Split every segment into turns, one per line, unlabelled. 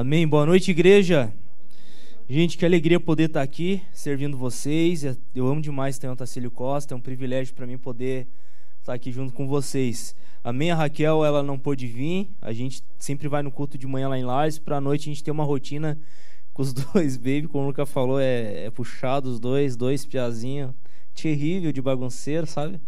Amém. Boa noite, igreja. Gente, que alegria poder estar aqui servindo vocês. Eu amo demais ter o Tacílio Costa. É um privilégio para mim poder estar aqui junto com vocês. Amém. A Raquel, ela não pôde vir. A gente sempre vai no culto de manhã lá em Lares. Para a noite a gente tem uma rotina com os dois, baby. Como o Luca falou, é, é puxado os dois, dois piazinhos. Terrível de bagunceiro, sabe?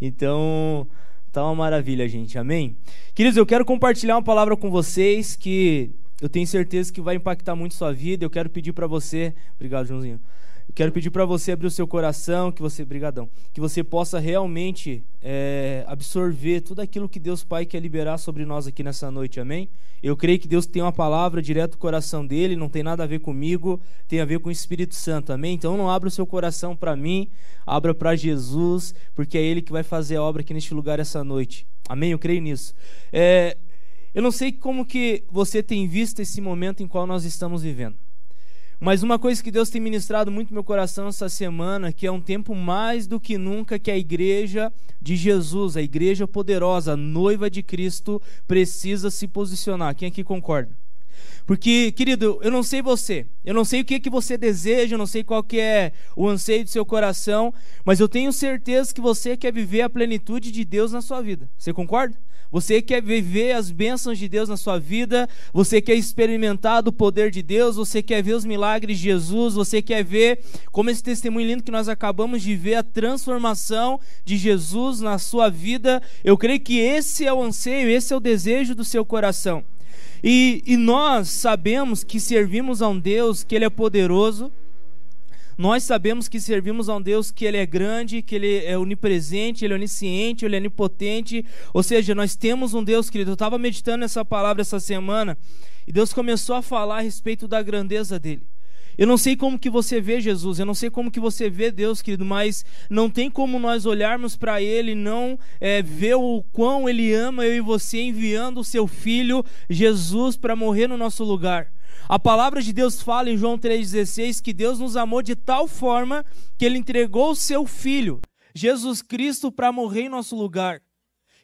Então, Tá uma maravilha, gente. Amém? Queridos, eu quero compartilhar uma palavra com vocês que eu tenho certeza que vai impactar muito sua vida. Eu quero pedir para você, obrigado, Joãozinho. Eu quero pedir para você abrir o seu coração, que você, brigadão, que você possa realmente é, absorver tudo aquilo que Deus Pai quer liberar sobre nós aqui nessa noite, amém? Eu creio que Deus tem uma palavra direto do coração dele, não tem nada a ver comigo, tem a ver com o Espírito Santo, amém? Então não abra o seu coração para mim, abra para Jesus, porque é Ele que vai fazer a obra aqui neste lugar essa noite, amém? Eu creio nisso. É, eu não sei como que você tem visto esse momento em qual nós estamos vivendo. Mas uma coisa que Deus tem ministrado muito no meu coração essa semana, que é um tempo mais do que nunca que a igreja de Jesus, a igreja poderosa, a noiva de Cristo, precisa se posicionar. Quem aqui concorda? Porque, querido, eu não sei você, eu não sei o que, que você deseja, eu não sei qual que é o anseio do seu coração, mas eu tenho certeza que você quer viver a plenitude de Deus na sua vida. Você concorda? Você quer viver as bênçãos de Deus na sua vida, você quer experimentar do poder de Deus, você quer ver os milagres de Jesus, você quer ver como esse testemunho lindo que nós acabamos de ver, a transformação de Jesus na sua vida. Eu creio que esse é o anseio, esse é o desejo do seu coração. E, e nós sabemos que servimos a um Deus que Ele é poderoso, nós sabemos que servimos a um Deus que Ele é grande, que Ele é onipresente, Ele é onisciente, Ele é onipotente. Ou seja, nós temos um Deus, querido. Eu estava meditando nessa palavra essa semana e Deus começou a falar a respeito da grandeza dele. Eu não sei como que você vê Jesus, eu não sei como que você vê Deus, querido, mas não tem como nós olharmos para Ele e não é, ver o quão Ele ama eu e você enviando o Seu Filho Jesus para morrer no nosso lugar. A palavra de Deus fala em João 3,16 que Deus nos amou de tal forma que Ele entregou o Seu Filho, Jesus Cristo, para morrer em nosso lugar.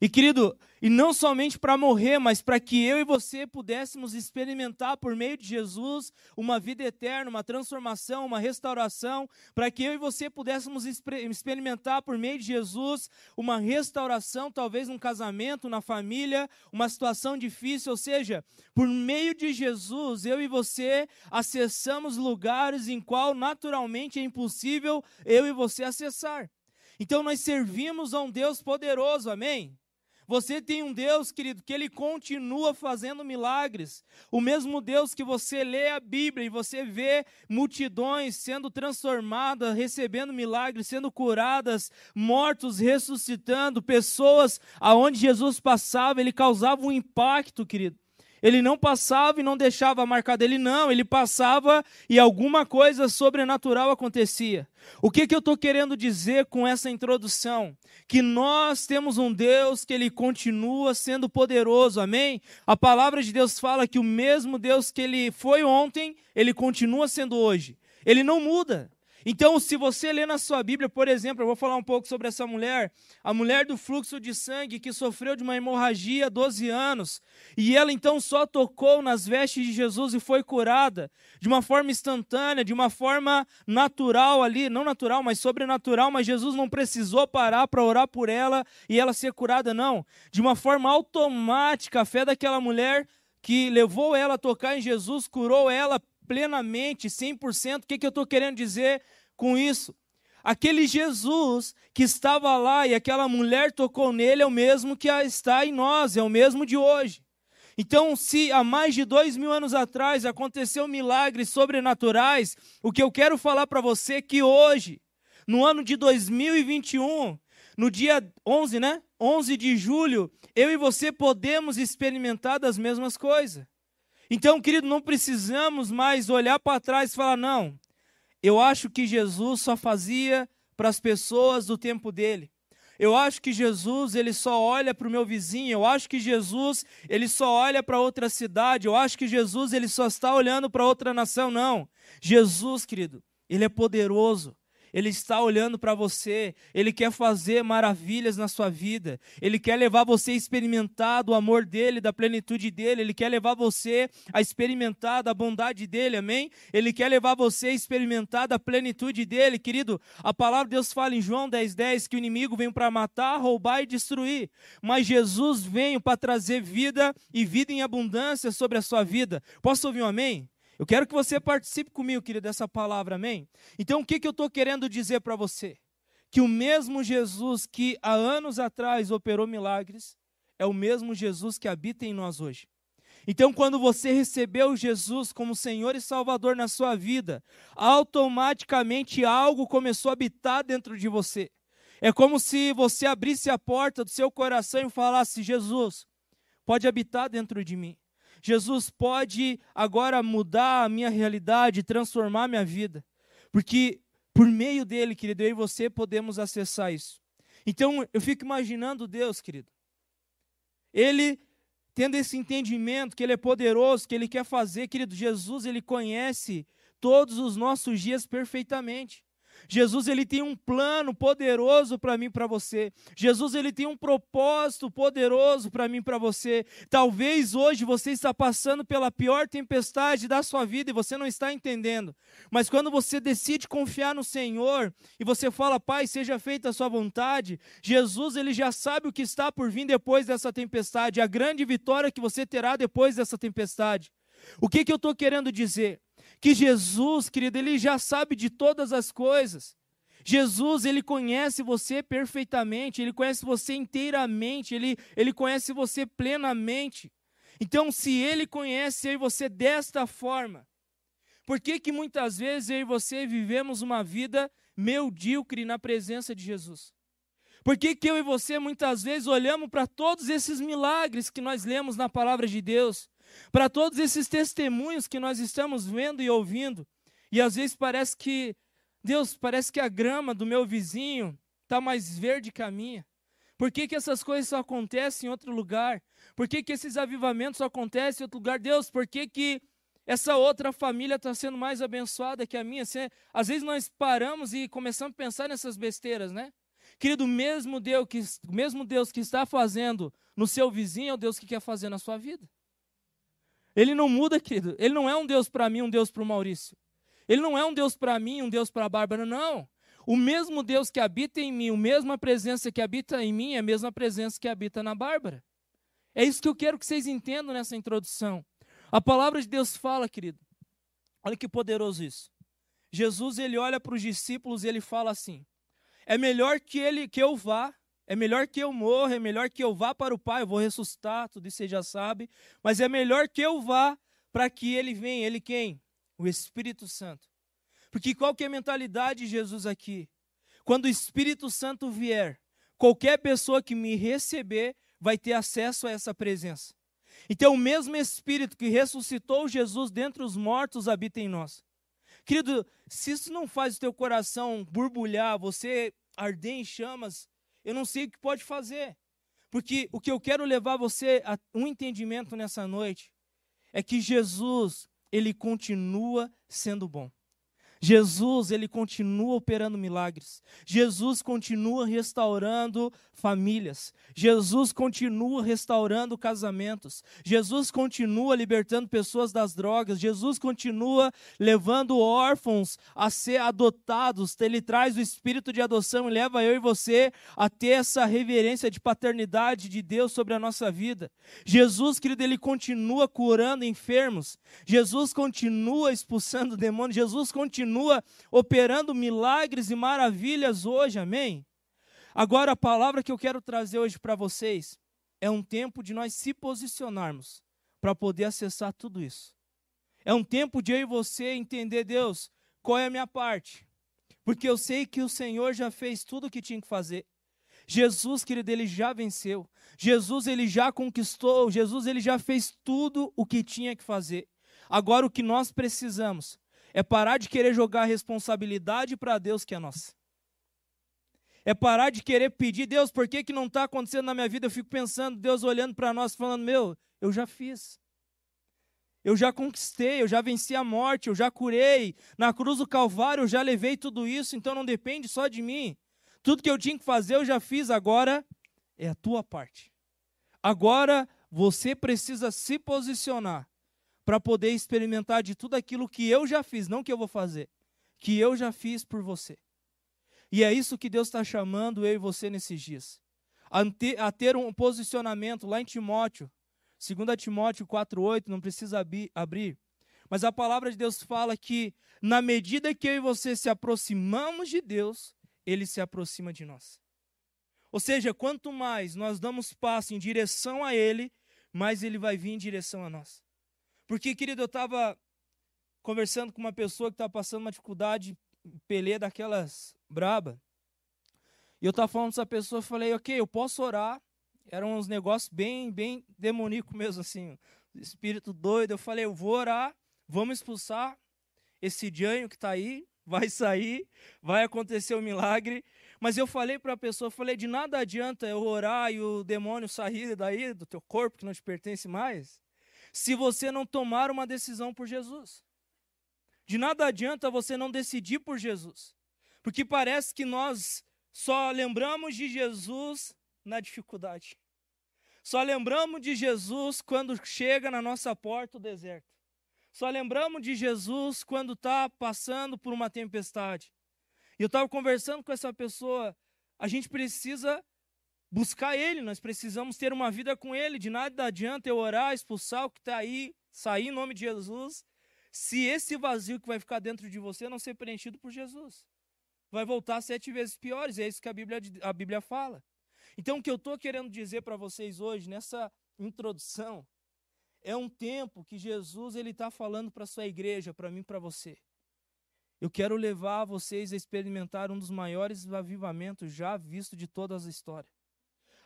E querido, e não somente para morrer, mas para que eu e você pudéssemos experimentar por meio de Jesus uma vida eterna, uma transformação, uma restauração, para que eu e você pudéssemos experimentar por meio de Jesus uma restauração, talvez num casamento, na família, uma situação difícil, ou seja, por meio de Jesus, eu e você acessamos lugares em qual naturalmente é impossível eu e você acessar. Então nós servimos a um Deus poderoso, amém? Você tem um Deus, querido, que ele continua fazendo milagres. O mesmo Deus que você lê a Bíblia e você vê multidões sendo transformadas, recebendo milagres, sendo curadas, mortos ressuscitando, pessoas aonde Jesus passava, ele causava um impacto, querido. Ele não passava e não deixava marcar dele, não. Ele passava e alguma coisa sobrenatural acontecia. O que, que eu estou querendo dizer com essa introdução? Que nós temos um Deus que ele continua sendo poderoso, amém? A palavra de Deus fala que o mesmo Deus que ele foi ontem, ele continua sendo hoje. Ele não muda. Então, se você lê na sua Bíblia, por exemplo, eu vou falar um pouco sobre essa mulher, a mulher do fluxo de sangue que sofreu de uma hemorragia há 12 anos, e ela então só tocou nas vestes de Jesus e foi curada de uma forma instantânea, de uma forma natural ali, não natural, mas sobrenatural, mas Jesus não precisou parar para orar por ela e ela ser curada, não. De uma forma automática, a fé daquela mulher que levou ela a tocar em Jesus, curou ela plenamente, 100%. O que, que eu estou querendo dizer com isso? Aquele Jesus que estava lá e aquela mulher tocou nele é o mesmo que está em nós, é o mesmo de hoje. Então, se há mais de dois mil anos atrás aconteceu milagres sobrenaturais, o que eu quero falar para você é que hoje, no ano de 2021, no dia 11, né? 11 de julho, eu e você podemos experimentar das mesmas coisas. Então, querido, não precisamos mais olhar para trás e falar, não, eu acho que Jesus só fazia para as pessoas do tempo dele. Eu acho que Jesus, ele só olha para o meu vizinho. Eu acho que Jesus, ele só olha para outra cidade. Eu acho que Jesus, ele só está olhando para outra nação. Não. Jesus, querido, ele é poderoso. Ele está olhando para você, Ele quer fazer maravilhas na sua vida, Ele quer levar você a experimentar do amor dEle, da plenitude dEle, Ele quer levar você a experimentar da bondade dEle, amém? Ele quer levar você a experimentar da plenitude dEle, querido. A palavra de Deus fala em João 10,10 10, que o inimigo vem para matar, roubar e destruir, mas Jesus veio para trazer vida e vida em abundância sobre a sua vida. Posso ouvir um amém? Eu quero que você participe comigo, querido, dessa palavra, amém? Então, o que, que eu estou querendo dizer para você? Que o mesmo Jesus que há anos atrás operou milagres, é o mesmo Jesus que habita em nós hoje. Então, quando você recebeu Jesus como Senhor e Salvador na sua vida, automaticamente algo começou a habitar dentro de você. É como se você abrisse a porta do seu coração e falasse: Jesus, pode habitar dentro de mim. Jesus pode agora mudar a minha realidade, transformar a minha vida. Porque por meio dele, querido, eu e você podemos acessar isso. Então, eu fico imaginando Deus, querido. Ele tendo esse entendimento que ele é poderoso, que ele quer fazer, querido, Jesus, ele conhece todos os nossos dias perfeitamente. Jesus ele tem um plano poderoso para mim, para você. Jesus ele tem um propósito poderoso para mim, para você. Talvez hoje você está passando pela pior tempestade da sua vida e você não está entendendo. Mas quando você decide confiar no Senhor e você fala, Pai, seja feita a sua vontade, Jesus ele já sabe o que está por vir depois dessa tempestade, a grande vitória que você terá depois dessa tempestade. O que, que eu estou querendo dizer? Que Jesus, querido, ele já sabe de todas as coisas. Jesus, ele conhece você perfeitamente, ele conhece você inteiramente, ele, ele conhece você plenamente. Então, se ele conhece eu e você desta forma, por que que muitas vezes eu e você vivemos uma vida medíocre na presença de Jesus? Por que, que eu e você muitas vezes olhamos para todos esses milagres que nós lemos na palavra de Deus para todos esses testemunhos que nós estamos vendo e ouvindo. E às vezes parece que, Deus, parece que a grama do meu vizinho está mais verde que a minha. Por que, que essas coisas só acontecem em outro lugar? Por que, que esses avivamentos só acontecem em outro lugar? Deus, por que, que essa outra família está sendo mais abençoada que a minha? às vezes nós paramos e começamos a pensar nessas besteiras, né? Querido, mesmo Deus que, mesmo Deus que está fazendo no seu vizinho é o Deus que quer fazer na sua vida. Ele não muda, querido. Ele não é um Deus para mim, um Deus para o Maurício. Ele não é um Deus para mim, um Deus para a Bárbara, não. O mesmo Deus que habita em mim, a mesma presença que habita em mim, é a mesma presença que habita na Bárbara. É isso que eu quero que vocês entendam nessa introdução. A palavra de Deus fala, querido. Olha que poderoso isso. Jesus ele olha para os discípulos e ele fala assim: É melhor que ele que eu vá é melhor que eu morra, é melhor que eu vá para o Pai, eu vou ressuscitar, tudo isso você já sabe, mas é melhor que eu vá para que ele venha, ele quem? O Espírito Santo. Porque qual que é a mentalidade de Jesus aqui? Quando o Espírito Santo vier, qualquer pessoa que me receber vai ter acesso a essa presença. Então, o mesmo Espírito que ressuscitou Jesus dentre os mortos habita em nós. Querido, se isso não faz o teu coração borbulhar, você arder em chamas, eu não sei o que pode fazer. Porque o que eu quero levar você a um entendimento nessa noite é que Jesus, ele continua sendo bom. Jesus, ele continua operando milagres. Jesus continua restaurando famílias. Jesus continua restaurando casamentos. Jesus continua libertando pessoas das drogas. Jesus continua levando órfãos a ser adotados. Ele traz o espírito de adoção e leva eu e você a ter essa reverência de paternidade de Deus sobre a nossa vida. Jesus, querido, ele continua curando enfermos. Jesus continua expulsando demônios. Jesus continua continua operando milagres e maravilhas hoje, amém? Agora, a palavra que eu quero trazer hoje para vocês é um tempo de nós se posicionarmos para poder acessar tudo isso. É um tempo de eu e você entender, Deus, qual é a minha parte. Porque eu sei que o Senhor já fez tudo o que tinha que fazer. Jesus, querido, ele já venceu. Jesus, ele já conquistou. Jesus, ele já fez tudo o que tinha que fazer. Agora, o que nós precisamos é parar de querer jogar a responsabilidade para Deus que é nossa. É parar de querer pedir, Deus, por que, que não está acontecendo na minha vida? Eu fico pensando, Deus olhando para nós, falando, meu, eu já fiz. Eu já conquistei, eu já venci a morte, eu já curei. Na cruz do Calvário eu já levei tudo isso, então não depende só de mim. Tudo que eu tinha que fazer eu já fiz, agora é a tua parte. Agora você precisa se posicionar para poder experimentar de tudo aquilo que eu já fiz, não que eu vou fazer, que eu já fiz por você. E é isso que Deus está chamando eu e você nesses dias. A ter um posicionamento lá em Timóteo, 2 Timóteo 4,8, não precisa abrir. Mas a palavra de Deus fala que, na medida que eu e você se aproximamos de Deus, Ele se aproxima de nós. Ou seja, quanto mais nós damos passo em direção a Ele, mais Ele vai vir em direção a nós. Porque, querido, eu estava conversando com uma pessoa que estava passando uma dificuldade, pelê daquelas braba. E eu estava falando com essa pessoa, eu falei, ok, eu posso orar, eram uns negócios bem, bem demoníaco mesmo, assim, espírito doido. Eu falei, eu vou orar, vamos expulsar esse dianho que está aí, vai sair, vai acontecer o um milagre. Mas eu falei para a pessoa, falei, de nada adianta eu orar e o demônio sair daí do teu corpo que não te pertence mais, se você não tomar uma decisão por Jesus. De nada adianta você não decidir por Jesus. Porque parece que nós só lembramos de Jesus na dificuldade. Só lembramos de Jesus quando chega na nossa porta o deserto. Só lembramos de Jesus quando está passando por uma tempestade. E eu estava conversando com essa pessoa. A gente precisa buscar Ele, nós precisamos ter uma vida com Ele. De nada adianta eu orar, expulsar o que está aí, sair em nome de Jesus, se esse vazio que vai ficar dentro de você não ser preenchido por Jesus. Vai voltar sete vezes piores, é isso que a Bíblia, a Bíblia fala. Então, o que eu estou querendo dizer para vocês hoje, nessa introdução, é um tempo que Jesus ele está falando para a sua igreja, para mim, para você. Eu quero levar vocês a experimentar um dos maiores avivamentos já visto de toda a história.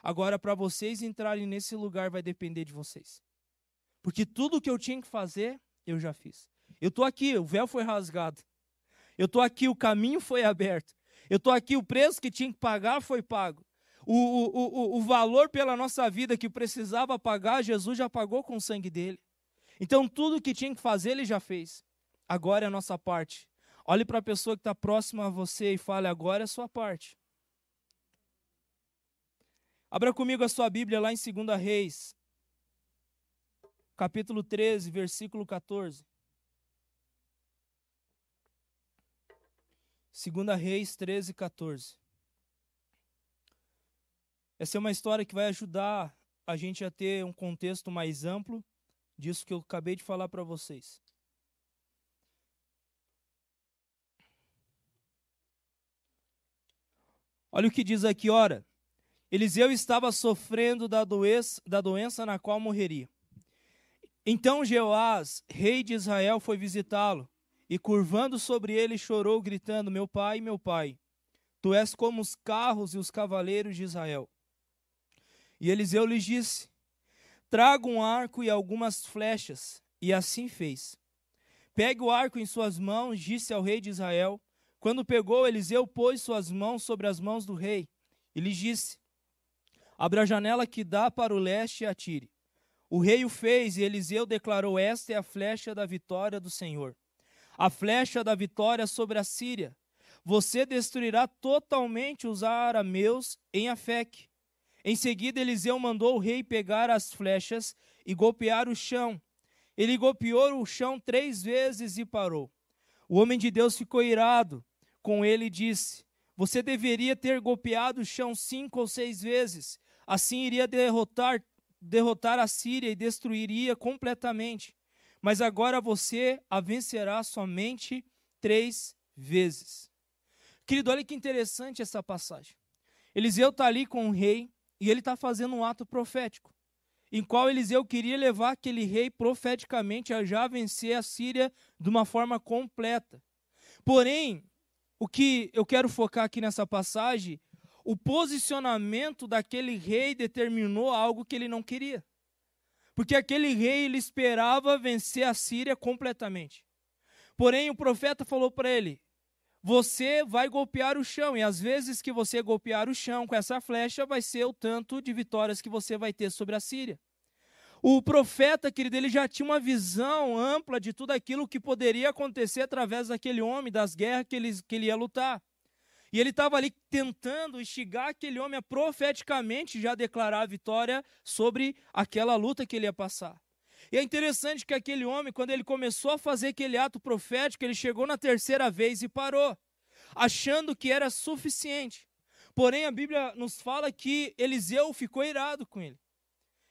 Agora, para vocês entrarem nesse lugar, vai depender de vocês. Porque tudo que eu tinha que fazer, eu já fiz. Eu estou aqui, o véu foi rasgado. Eu estou aqui, o caminho foi aberto. Eu estou aqui, o preço que tinha que pagar foi pago. O, o, o, o valor pela nossa vida que precisava pagar, Jesus já pagou com o sangue dele. Então, tudo que tinha que fazer, ele já fez. Agora é a nossa parte. Olhe para a pessoa que está próxima a você e fale: agora é a sua parte. Abra comigo a sua Bíblia lá em 2 Reis, capítulo 13, versículo 14. 2 Reis 13, 14. Essa é uma história que vai ajudar a gente a ter um contexto mais amplo disso que eu acabei de falar para vocês. Olha o que diz aqui, ora. Eliseu estava sofrendo da doença, da doença na qual morreria. Então Jeoás, rei de Israel, foi visitá-lo e, curvando sobre ele, chorou, gritando: Meu pai, meu pai, tu és como os carros e os cavaleiros de Israel. E Eliseu lhes disse: Traga um arco e algumas flechas. E assim fez. Pegue o arco em suas mãos, disse ao rei de Israel. Quando pegou, Eliseu pôs suas mãos sobre as mãos do rei e lhe disse: Abra a janela que dá para o leste e atire. O rei o fez e Eliseu declarou: Esta é a flecha da vitória do Senhor. A flecha da vitória sobre a Síria. Você destruirá totalmente os arameus em Afec em seguida, Eliseu mandou o rei pegar as flechas e golpear o chão. Ele golpeou o chão três vezes e parou. O homem de Deus ficou irado com ele e disse: Você deveria ter golpeado o chão cinco ou seis vezes. Assim iria derrotar, derrotar a Síria e destruiria completamente. Mas agora você a vencerá somente três vezes. Querido, olha que interessante essa passagem. Eliseu está ali com o rei, e ele está fazendo um ato profético, em qual Eliseu queria levar aquele rei profeticamente a já vencer a Síria de uma forma completa. Porém, o que eu quero focar aqui nessa passagem, o posicionamento daquele rei determinou algo que ele não queria. Porque aquele rei ele esperava vencer a Síria completamente. Porém, o profeta falou para ele: você vai golpear o chão. E às vezes que você golpear o chão com essa flecha, vai ser o tanto de vitórias que você vai ter sobre a Síria. O profeta, querido, ele já tinha uma visão ampla de tudo aquilo que poderia acontecer através daquele homem, das guerras que ele, que ele ia lutar. E ele estava ali tentando instigar aquele homem a profeticamente já declarar a vitória sobre aquela luta que ele ia passar. E é interessante que aquele homem, quando ele começou a fazer aquele ato profético, ele chegou na terceira vez e parou, achando que era suficiente. Porém, a Bíblia nos fala que Eliseu ficou irado com ele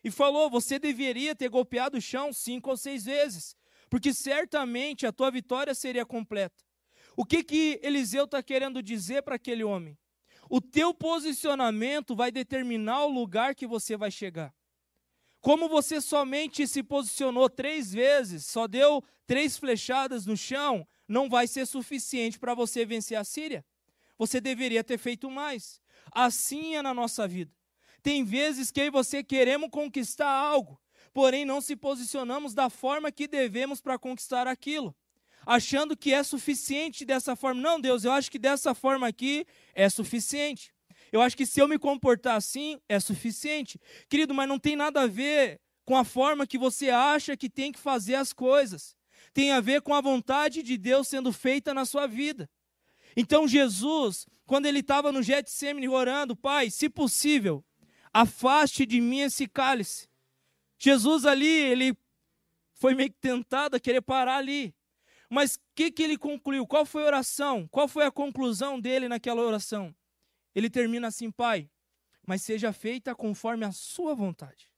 e falou: Você deveria ter golpeado o chão cinco ou seis vezes, porque certamente a tua vitória seria completa. O que, que Eliseu está querendo dizer para aquele homem? O teu posicionamento vai determinar o lugar que você vai chegar. Como você somente se posicionou três vezes, só deu três flechadas no chão, não vai ser suficiente para você vencer a Síria. Você deveria ter feito mais. Assim é na nossa vida. Tem vezes que eu e você queremos conquistar algo, porém não se posicionamos da forma que devemos para conquistar aquilo. Achando que é suficiente dessa forma. Não, Deus, eu acho que dessa forma aqui é suficiente. Eu acho que se eu me comportar assim, é suficiente. Querido, mas não tem nada a ver com a forma que você acha que tem que fazer as coisas. Tem a ver com a vontade de Deus sendo feita na sua vida. Então Jesus, quando ele estava no Getsemane orando, Pai, se possível, afaste de mim esse cálice. Jesus ali, ele foi meio que tentado a querer parar ali. Mas o que, que ele concluiu? Qual foi a oração? Qual foi a conclusão dele naquela oração? Ele termina assim, Pai, mas seja feita conforme a sua vontade.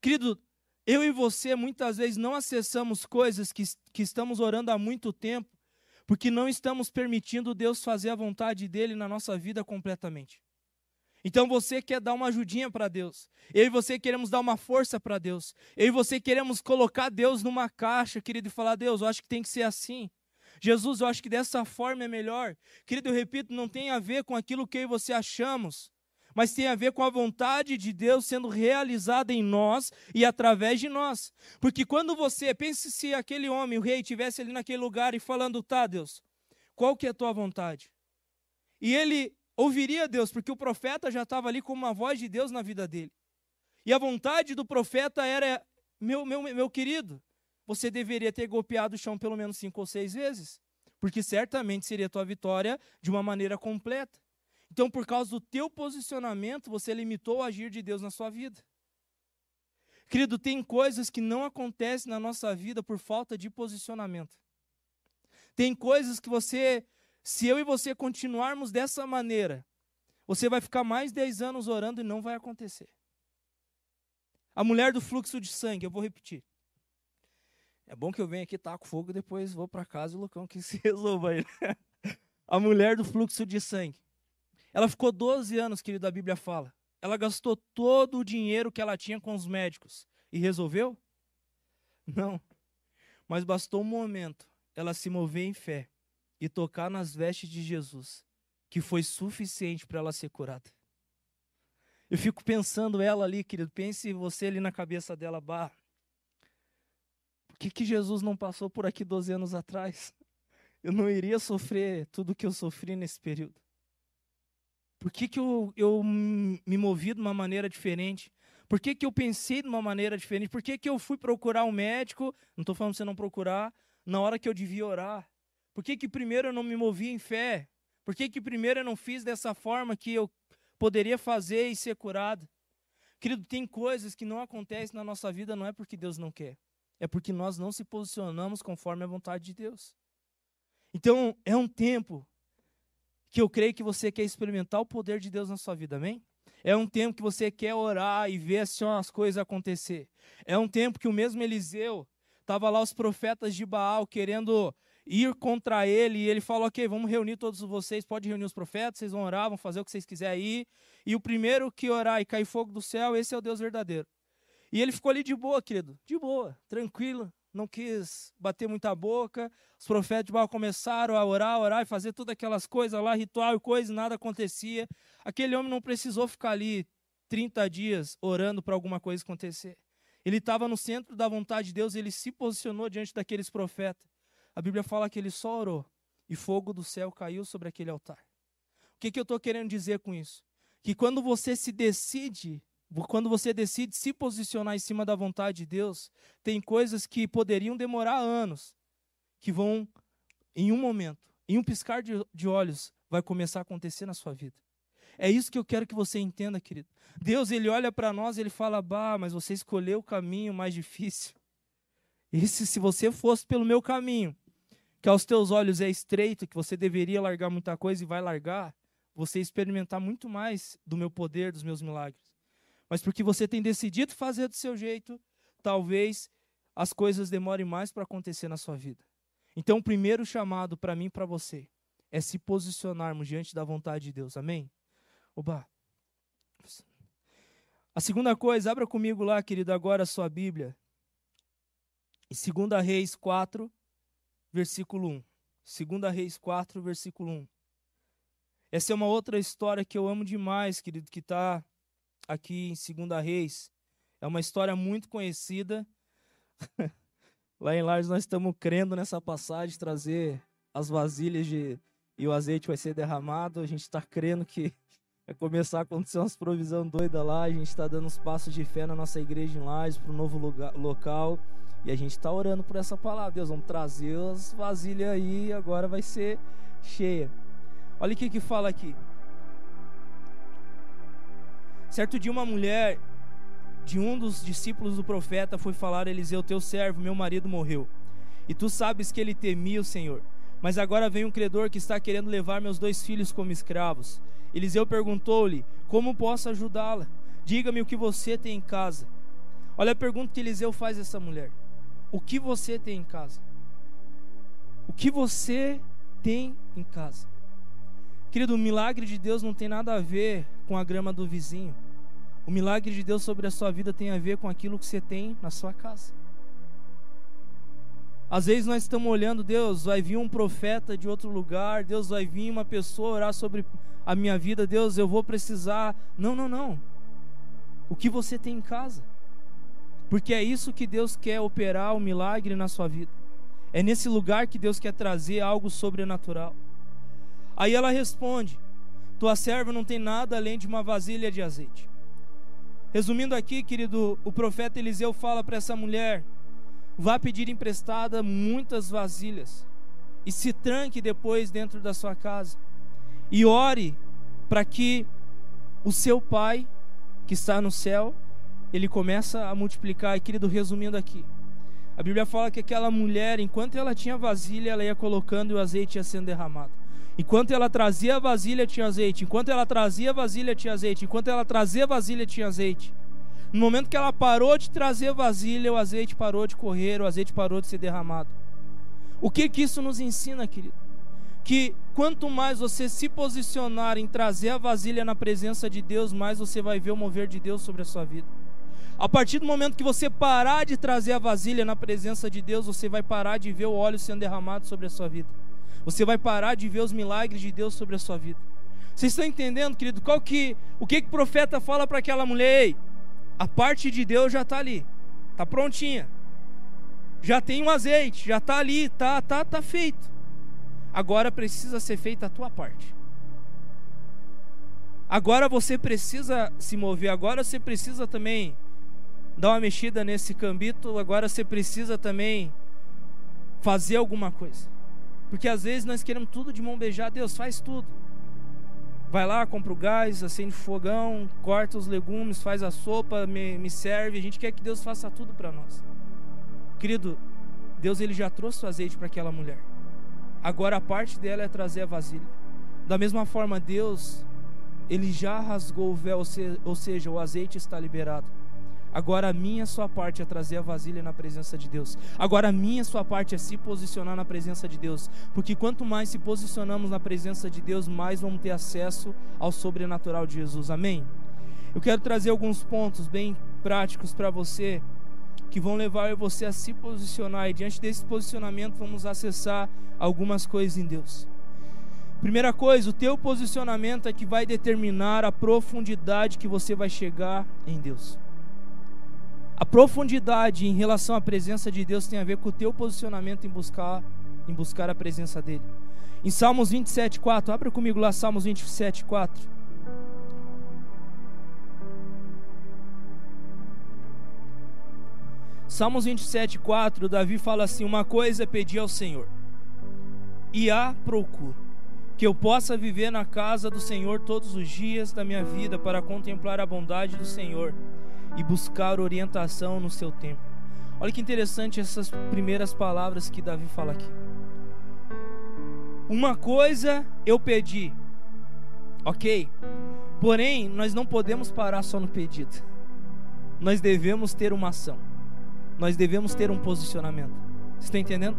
Querido, eu e você muitas vezes não acessamos coisas que, que estamos orando há muito tempo, porque não estamos permitindo Deus fazer a vontade dele na nossa vida completamente. Então você quer dar uma ajudinha para Deus. Eu e você queremos dar uma força para Deus. Eu e você queremos colocar Deus numa caixa, querido, e falar: Deus, eu acho que tem que ser assim. Jesus, eu acho que dessa forma é melhor. Querido, eu repito, não tem a ver com aquilo que eu e você achamos, mas tem a ver com a vontade de Deus sendo realizada em nós e através de nós. Porque quando você, pense se aquele homem, o rei, estivesse ali naquele lugar e falando: Tá, Deus, qual que é a tua vontade? E ele ouviria Deus, porque o profeta já estava ali como uma voz de Deus na vida dele. E a vontade do profeta era: meu, meu, meu querido, você deveria ter golpeado o chão pelo menos cinco ou seis vezes, porque certamente seria tua vitória de uma maneira completa. Então, por causa do teu posicionamento, você limitou o agir de Deus na sua vida. Querido, tem coisas que não acontecem na nossa vida por falta de posicionamento. Tem coisas que você se eu e você continuarmos dessa maneira, você vai ficar mais 10 anos orando e não vai acontecer. A mulher do fluxo de sangue, eu vou repetir. É bom que eu venha aqui, taco fogo, depois vou para casa e o Lucão que se resolva aí. A mulher do fluxo de sangue. Ela ficou 12 anos, querido, a Bíblia fala. Ela gastou todo o dinheiro que ela tinha com os médicos. E resolveu? Não. Mas bastou um momento ela se mover em fé e tocar nas vestes de Jesus, que foi suficiente para ela ser curada. Eu fico pensando ela ali, querido, pense você ali na cabeça dela, bah, por que, que Jesus não passou por aqui 12 anos atrás? Eu não iria sofrer tudo que eu sofri nesse período. Por que, que eu, eu me movi de uma maneira diferente? Por que, que eu pensei de uma maneira diferente? Por que, que eu fui procurar um médico? Não estou falando você não procurar, na hora que eu devia orar. Por que, que primeiro eu não me movi em fé? Por que, que primeiro eu não fiz dessa forma que eu poderia fazer e ser curado? Querido, tem coisas que não acontecem na nossa vida não é porque Deus não quer, é porque nós não se posicionamos conforme a vontade de Deus. Então, é um tempo que eu creio que você quer experimentar o poder de Deus na sua vida, amém? É um tempo que você quer orar e ver assim, as coisas acontecer. É um tempo que o mesmo Eliseu estava lá os profetas de Baal querendo ir contra ele, e ele falou: Ok, vamos reunir todos vocês, pode reunir os profetas, vocês vão orar, vão fazer o que vocês quiserem aí. E o primeiro que orar e cair fogo do céu, esse é o Deus verdadeiro. E ele ficou ali de boa, querido, de boa, tranquilo, não quis bater muita boca. Os profetas de Baal começaram a orar, orar e fazer todas aquelas coisas lá, ritual e coisa, e nada acontecia. Aquele homem não precisou ficar ali 30 dias orando para alguma coisa acontecer. Ele estava no centro da vontade de Deus, ele se posicionou diante daqueles profetas a Bíblia fala que ele só orou e fogo do céu caiu sobre aquele altar. O que, que eu estou querendo dizer com isso? Que quando você se decide quando você decide se posicionar em cima da vontade de Deus, tem coisas que poderiam demorar anos, que vão, em um momento, em um piscar de, de olhos, vai começar a acontecer na sua vida. É isso que eu quero que você entenda, querido. Deus, ele olha para nós e ele fala: Bah, mas você escolheu o caminho mais difícil. E se, se você fosse pelo meu caminho, que aos teus olhos é estreito, que você deveria largar muita coisa e vai largar, você experimentar muito mais do meu poder, dos meus milagres. Mas porque você tem decidido fazer do seu jeito, talvez as coisas demorem mais para acontecer na sua vida. Então, o primeiro chamado para mim e para você é se posicionarmos diante da vontade de Deus. Amém? Oba. A segunda coisa, abra comigo lá, querido, agora a sua Bíblia. Em 2 Reis 4, versículo 1. 2 Reis 4, versículo 1. Essa é uma outra história que eu amo demais, querido, que está aqui em 2 Reis. É uma história muito conhecida. Lá em Lares nós estamos crendo nessa passagem, trazer as vasilhas de, e o azeite vai ser derramado. A gente está crendo que vai começar a acontecer umas provisão doida lá. A gente está dando uns passos de fé na nossa igreja em Lares para um novo lugar, local. E a gente está orando por essa palavra. Deus, vamos trazer as vasilhas aí, agora vai ser cheia. Olha o que, que fala aqui. Certo dia, uma mulher de um dos discípulos do profeta foi falar a Eliseu: Teu servo, meu marido, morreu. E tu sabes que ele temia o Senhor. Mas agora vem um credor que está querendo levar meus dois filhos como escravos. Eliseu perguntou-lhe: Como posso ajudá-la? Diga-me o que você tem em casa. Olha a pergunta que Eliseu faz a essa mulher: O que você tem em casa? O que você tem em casa? Querido, o milagre de Deus não tem nada a ver com a grama do vizinho. O milagre de Deus sobre a sua vida tem a ver com aquilo que você tem na sua casa. Às vezes nós estamos olhando, Deus, vai vir um profeta de outro lugar, Deus vai vir uma pessoa orar sobre a minha vida, Deus, eu vou precisar. Não, não, não. O que você tem em casa? Porque é isso que Deus quer operar o milagre na sua vida. É nesse lugar que Deus quer trazer algo sobrenatural. Aí ela responde: Tua serva não tem nada além de uma vasilha de azeite. Resumindo aqui, querido, o profeta Eliseu fala para essa mulher: Vá pedir emprestada muitas vasilhas e se tranque depois dentro da sua casa e ore para que o seu pai que está no céu ele começa a multiplicar. E querido, resumindo aqui, a Bíblia fala que aquela mulher, enquanto ela tinha vasilha, ela ia colocando e o azeite ia sendo derramado. Enquanto ela trazia a vasilha, tinha azeite. Enquanto ela trazia a vasilha, tinha azeite. Enquanto ela trazia a vasilha, tinha azeite. No momento que ela parou de trazer vasilha, o azeite parou de correr, o azeite parou de ser derramado. O que que isso nos ensina, querido? Que quanto mais você se posicionar em trazer a vasilha na presença de Deus, mais você vai ver o mover de Deus sobre a sua vida. A partir do momento que você parar de trazer a vasilha na presença de Deus, você vai parar de ver o óleo sendo derramado sobre a sua vida. Você vai parar de ver os milagres de Deus sobre a sua vida. Vocês estão entendendo, querido? Qual que, o que, que o profeta fala para aquela mulher? Ei, a parte de Deus já está ali, está prontinha. Já tem um azeite, já está ali, está tá, tá feito. Agora precisa ser feita a tua parte. Agora você precisa se mover, agora você precisa também dar uma mexida nesse cambito, agora você precisa também fazer alguma coisa. Porque às vezes nós queremos tudo de mão beijada, Deus faz tudo. Vai lá, compra o gás, acende o fogão, corta os legumes, faz a sopa, me, me serve. A gente quer que Deus faça tudo para nós. Querido, Deus ele já trouxe o azeite para aquela mulher. Agora a parte dela é trazer a vasilha. Da mesma forma, Deus, ele já rasgou o véu, ou seja, o azeite está liberado. Agora a minha sua parte é trazer a vasilha na presença de Deus. Agora a minha sua parte é se posicionar na presença de Deus. Porque quanto mais se posicionamos na presença de Deus, mais vamos ter acesso ao sobrenatural de Jesus. Amém? Eu quero trazer alguns pontos bem práticos para você que vão levar você a se posicionar e diante desse posicionamento vamos acessar algumas coisas em Deus. Primeira coisa, o teu posicionamento é que vai determinar a profundidade que você vai chegar em Deus. A profundidade em relação à presença de Deus tem a ver com o teu posicionamento em buscar, em buscar a presença dele. Em Salmos 27, 4, abra comigo lá Salmos 27, 4. Salmos 27, 4, Davi fala assim: Uma coisa pedir ao Senhor, e a procuro, que eu possa viver na casa do Senhor todos os dias da minha vida, para contemplar a bondade do Senhor e buscar orientação no seu tempo. Olha que interessante essas primeiras palavras que Davi fala aqui. Uma coisa eu pedi, ok? Porém, nós não podemos parar só no pedido. Nós devemos ter uma ação. Nós devemos ter um posicionamento. Você está entendendo?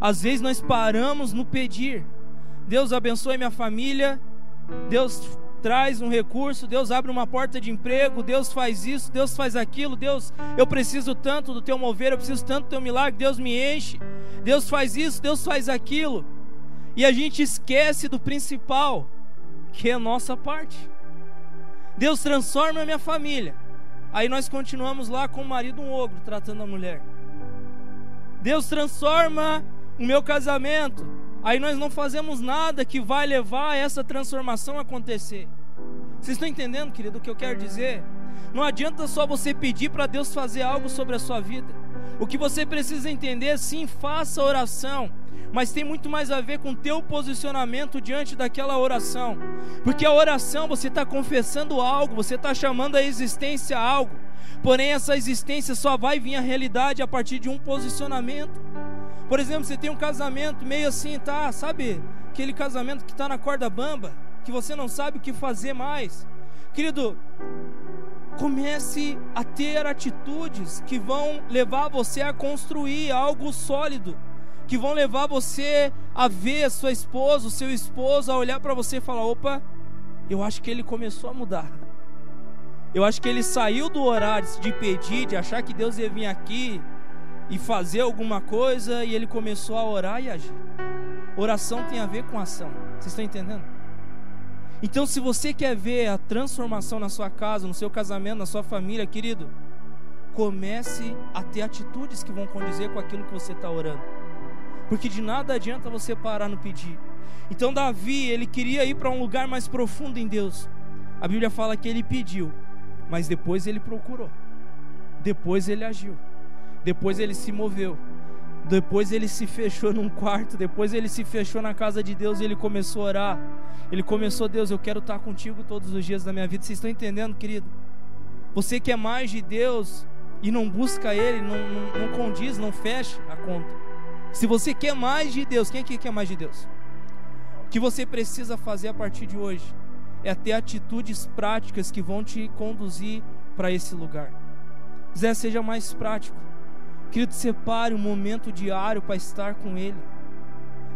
Às vezes nós paramos no pedir. Deus abençoe minha família. Deus traz um recurso, Deus abre uma porta de emprego, Deus faz isso, Deus faz aquilo, Deus, eu preciso tanto do teu mover, eu preciso tanto do teu milagre, Deus me enche, Deus faz isso, Deus faz aquilo, e a gente esquece do principal, que é a nossa parte. Deus transforma a minha família, aí nós continuamos lá com o marido um ogro tratando a mulher. Deus transforma o meu casamento, aí nós não fazemos nada que vai levar essa transformação a acontecer. Vocês estão entendendo, querido, o que eu quero dizer? Não adianta só você pedir para Deus fazer algo sobre a sua vida. O que você precisa entender, sim, faça oração, mas tem muito mais a ver com o teu posicionamento diante daquela oração. Porque a oração você está confessando algo, você está chamando a existência algo. Porém, essa existência só vai vir à realidade a partir de um posicionamento. Por exemplo, você tem um casamento meio assim, tá? Sabe? Aquele casamento que está na corda bamba, que você não sabe o que fazer mais. Querido, comece a ter atitudes que vão levar você a construir algo sólido, que vão levar você a ver a sua esposa, o seu esposo, a olhar para você e falar: opa, eu acho que ele começou a mudar. Eu acho que ele saiu do horário de pedir, de achar que Deus ia vir aqui e fazer alguma coisa e ele começou a orar e agir. Oração tem a ver com ação. Vocês estão entendendo? Então, se você quer ver a transformação na sua casa, no seu casamento, na sua família, querido, comece a ter atitudes que vão condizer com aquilo que você está orando. Porque de nada adianta você parar no pedir. Então, Davi, ele queria ir para um lugar mais profundo em Deus. A Bíblia fala que ele pediu, mas depois ele procurou. Depois ele agiu. Depois ele se moveu. Depois ele se fechou num quarto. Depois ele se fechou na casa de Deus e ele começou a orar. Ele começou, Deus, eu quero estar contigo todos os dias da minha vida. Vocês estão entendendo, querido? Você quer mais de Deus e não busca Ele, não, não, não condiz, não fecha a conta. Se você quer mais de Deus, quem aqui quer mais de Deus? O que você precisa fazer a partir de hoje é ter atitudes práticas que vão te conduzir para esse lugar. Zé, seja mais prático. Querido, separe um momento diário para estar com Ele.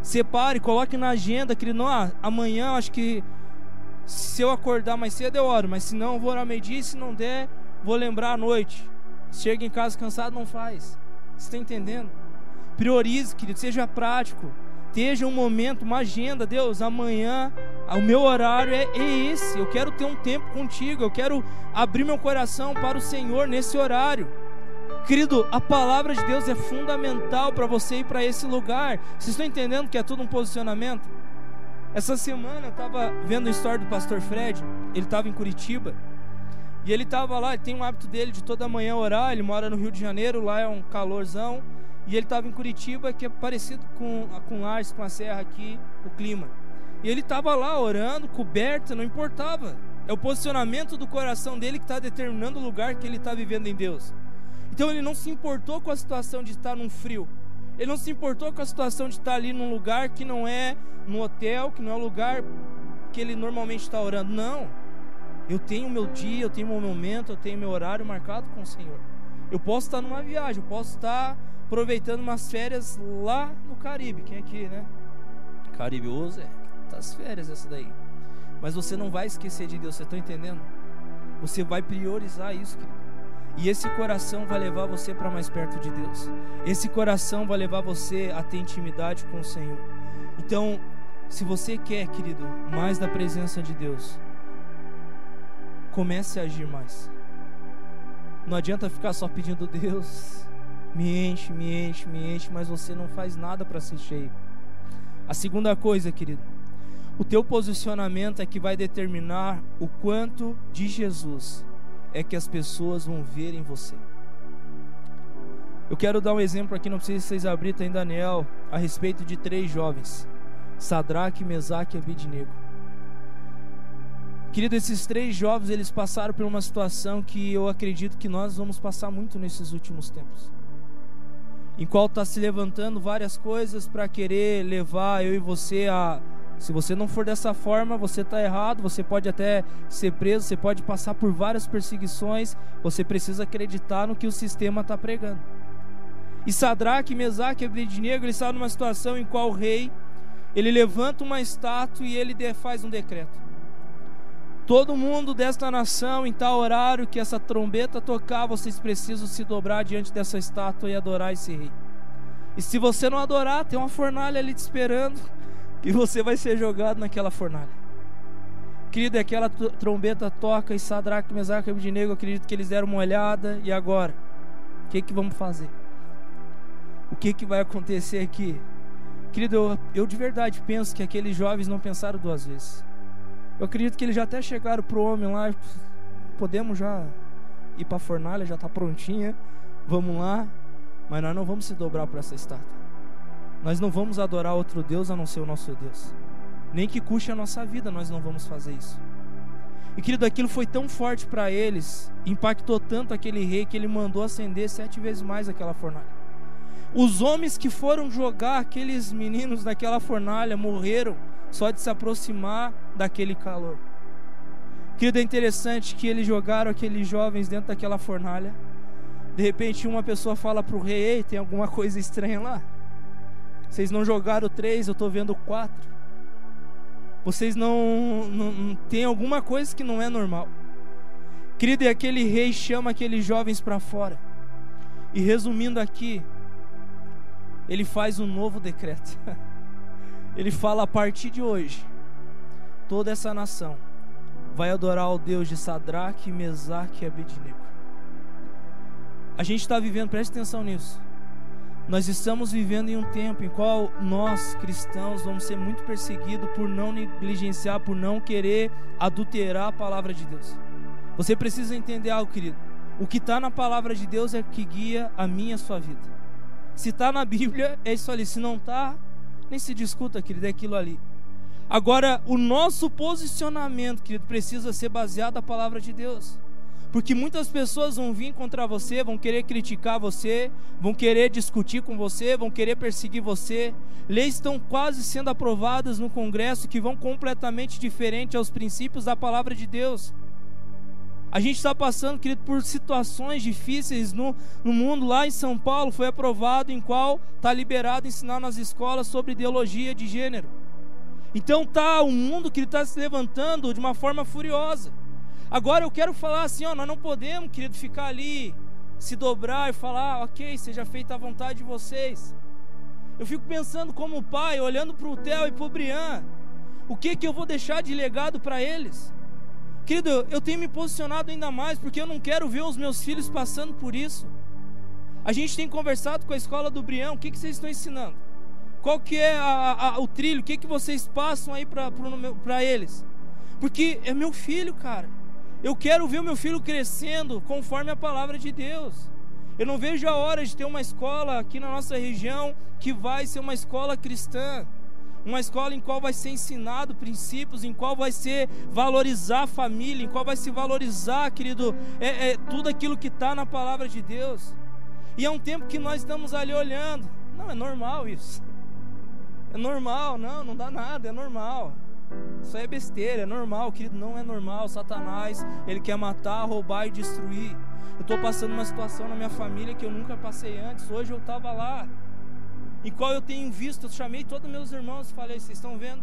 Separe, coloque na agenda, querido. Não, ah, amanhã acho que se eu acordar mais cedo eu oro, mas se não, vou orar meio-dia. Se não der, vou lembrar à noite. Chega em casa cansado, não faz. Você está entendendo? Priorize, querido, seja prático. Esteja um momento, uma agenda. Deus, amanhã o meu horário é, é esse. Eu quero ter um tempo contigo. Eu quero abrir meu coração para o Senhor nesse horário. Querido, a palavra de Deus é fundamental para você ir para esse lugar. Vocês estão entendendo que é tudo um posicionamento? Essa semana eu estava vendo a história do pastor Fred. Ele estava em Curitiba. E ele estava lá, ele tem um hábito dele de toda manhã orar. Ele mora no Rio de Janeiro, lá é um calorzão. E ele estava em Curitiba, que é parecido com, com Ars, com a serra aqui, o clima. E ele estava lá orando, coberto, não importava. É o posicionamento do coração dele que está determinando o lugar que ele está vivendo em Deus. Então ele não se importou com a situação de estar num frio. Ele não se importou com a situação de estar ali num lugar que não é no hotel, que não é o lugar que ele normalmente está orando. Não. Eu tenho meu dia, eu tenho meu momento, eu tenho meu horário marcado com o Senhor. Eu posso estar numa viagem, eu posso estar aproveitando umas férias lá no Caribe. Quem é aqui, né? Caribe, Zé, tá as férias essa daí. Mas você não vai esquecer de Deus, você está entendendo? Você vai priorizar isso, querido. E esse coração vai levar você para mais perto de Deus. Esse coração vai levar você a ter intimidade com o Senhor. Então, se você quer, querido, mais da presença de Deus, comece a agir mais. Não adianta ficar só pedindo Deus, me enche, me enche, me enche, mas você não faz nada para ser cheio. A segunda coisa, querido, o teu posicionamento é que vai determinar o quanto de Jesus é que as pessoas vão ver em você. Eu quero dar um exemplo aqui, não precisa vocês abrirem em Daniel, a respeito de três jovens: Sadraque, Mesaque e Abednego. Querido, esses três jovens, eles passaram por uma situação que eu acredito que nós vamos passar muito nesses últimos tempos. Em qual está se levantando várias coisas para querer levar eu e você a. Se você não for dessa forma, você está errado, você pode até ser preso, você pode passar por várias perseguições, você precisa acreditar no que o sistema está pregando. E Sadraque, Mesaque e Abednego, estavam numa situação em qual o rei, ele levanta uma estátua e ele faz um decreto Todo mundo desta nação, em tal horário que essa trombeta tocar, vocês precisam se dobrar diante dessa estátua e adorar esse rei. E se você não adorar, tem uma fornalha ali te esperando, que você vai ser jogado naquela fornalha. Querido, aquela trombeta toca e Sadraque, Mesaque e Abednego, acredito que eles deram uma olhada. E agora? O que, que vamos fazer? O que, que vai acontecer aqui? Querido, eu, eu de verdade penso que aqueles jovens não pensaram duas vezes. Eu acredito que eles já até chegaram pro homem lá, podemos já ir para a fornalha, já está prontinha, vamos lá, mas nós não vamos se dobrar para essa estátua. Nós não vamos adorar outro Deus a não ser o nosso Deus. Nem que custe a nossa vida, nós não vamos fazer isso. E querido, aquilo foi tão forte para eles, impactou tanto aquele rei que ele mandou acender sete vezes mais aquela fornalha. Os homens que foram jogar aqueles meninos naquela fornalha morreram só de se aproximar daquele calor. Querido, é interessante que eles jogaram aqueles jovens dentro daquela fornalha. De repente, uma pessoa fala para o rei: Ei, tem alguma coisa estranha lá? Vocês não jogaram três, eu estou vendo quatro. Vocês não, não, tem alguma coisa que não é normal. Querido, e aquele rei chama aqueles jovens para fora. E resumindo aqui, ele faz um novo decreto. Ele fala: a partir de hoje, toda essa nação vai adorar o Deus de Sadraque, Mesaque e Abednego. A gente está vivendo, preste atenção nisso. Nós estamos vivendo em um tempo em qual nós, cristãos, vamos ser muito perseguidos por não negligenciar, por não querer adulterar a palavra de Deus. Você precisa entender algo, querido. O que está na palavra de Deus é que guia a minha e a sua vida. Se está na Bíblia, é isso ali. Se não está, nem se discuta, querido, é aquilo ali. Agora, o nosso posicionamento, querido, precisa ser baseado na palavra de Deus. Porque muitas pessoas vão vir contra você, vão querer criticar você, vão querer discutir com você, vão querer perseguir você. Leis estão quase sendo aprovadas no Congresso que vão completamente diferente aos princípios da palavra de Deus. A gente está passando, querido, por situações difíceis no, no mundo. Lá em São Paulo foi aprovado em qual está liberado ensinar nas escolas sobre ideologia de gênero. Então tá o mundo que está se levantando de uma forma furiosa. Agora eu quero falar assim, ó, nós não podemos, querido, ficar ali, se dobrar e falar, ok, seja feita a vontade de vocês. Eu fico pensando como pai, olhando para o Theo e para o Brian, o que que eu vou deixar de legado para eles? Querido, eu tenho me posicionado ainda mais porque eu não quero ver os meus filhos passando por isso. A gente tem conversado com a escola do Brião, o que, que vocês estão ensinando? Qual que é a, a, o trilho? O que, que vocês passam aí para eles? Porque é meu filho, cara. Eu quero ver o meu filho crescendo conforme a palavra de Deus. Eu não vejo a hora de ter uma escola aqui na nossa região que vai ser uma escola cristã uma escola em qual vai ser ensinado princípios, em qual vai ser valorizar a família, em qual vai se valorizar, querido, é, é tudo aquilo que está na palavra de Deus. E é um tempo que nós estamos ali olhando. Não, é normal isso. É normal, não, não dá nada, é normal. Isso aí é besteira, é normal, querido, não é normal. Satanás, ele quer matar, roubar e destruir. Eu estou passando uma situação na minha família que eu nunca passei antes. Hoje eu estava lá em qual eu tenho visto, eu chamei todos meus irmãos e falei: vocês estão vendo?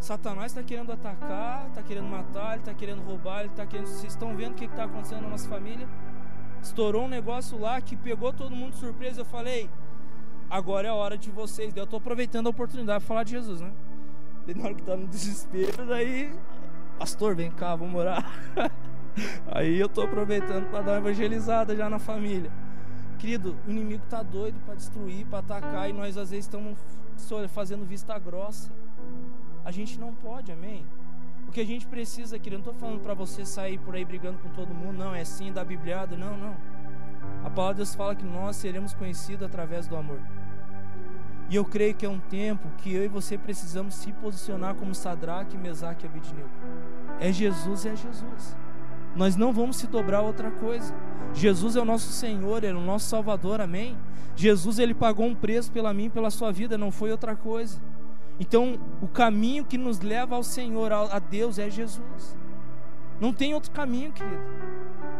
Satanás está querendo atacar, está querendo matar, ele está querendo roubar, ele está querendo. Vocês estão vendo o que está acontecendo na nossa família? Estourou um negócio lá que pegou todo mundo de surpresa. Eu falei: agora é a hora de vocês. Eu estou aproveitando a oportunidade para falar de Jesus, né? E na hora que está no desespero, daí, pastor, vem cá, vamos orar. Aí eu estou aproveitando para dar uma evangelizada já na família. Querido, o inimigo está doido para destruir, para atacar, e nós às vezes estamos fazendo vista grossa. A gente não pode, amém? O que a gente precisa, querido, não estou falando para você sair por aí brigando com todo mundo, não, é sim, dar bibliada, não, não. A palavra de Deus fala que nós seremos conhecidos através do amor. E eu creio que é um tempo que eu e você precisamos se posicionar como Sadraque, Mesaque e Abidnego. É Jesus é Jesus. Nós não vamos se dobrar a outra coisa. Jesus é o nosso Senhor, é o nosso Salvador, amém? Jesus, Ele pagou um preço pela mim, pela sua vida, não foi outra coisa. Então, o caminho que nos leva ao Senhor, a Deus, é Jesus. Não tem outro caminho, querido.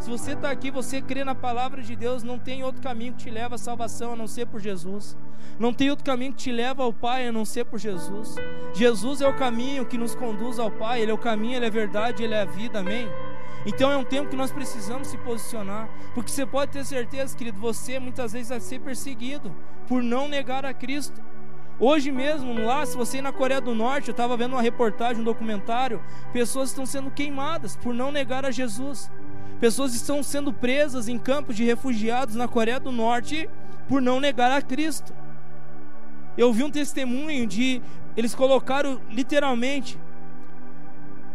Se você está aqui, você crê na palavra de Deus, não tem outro caminho que te leva à salvação a não ser por Jesus. Não tem outro caminho que te leva ao Pai a não ser por Jesus. Jesus é o caminho que nos conduz ao Pai, Ele é o caminho, Ele é a verdade, Ele é a vida, amém? Então é um tempo que nós precisamos se posicionar, porque você pode ter certeza, querido, você muitas vezes vai ser perseguido por não negar a Cristo. Hoje mesmo, lá, se você ir na Coreia do Norte, eu estava vendo uma reportagem, um documentário, pessoas estão sendo queimadas por não negar a Jesus. Pessoas estão sendo presas em campos de refugiados na Coreia do Norte por não negar a Cristo. Eu vi um testemunho de eles colocaram literalmente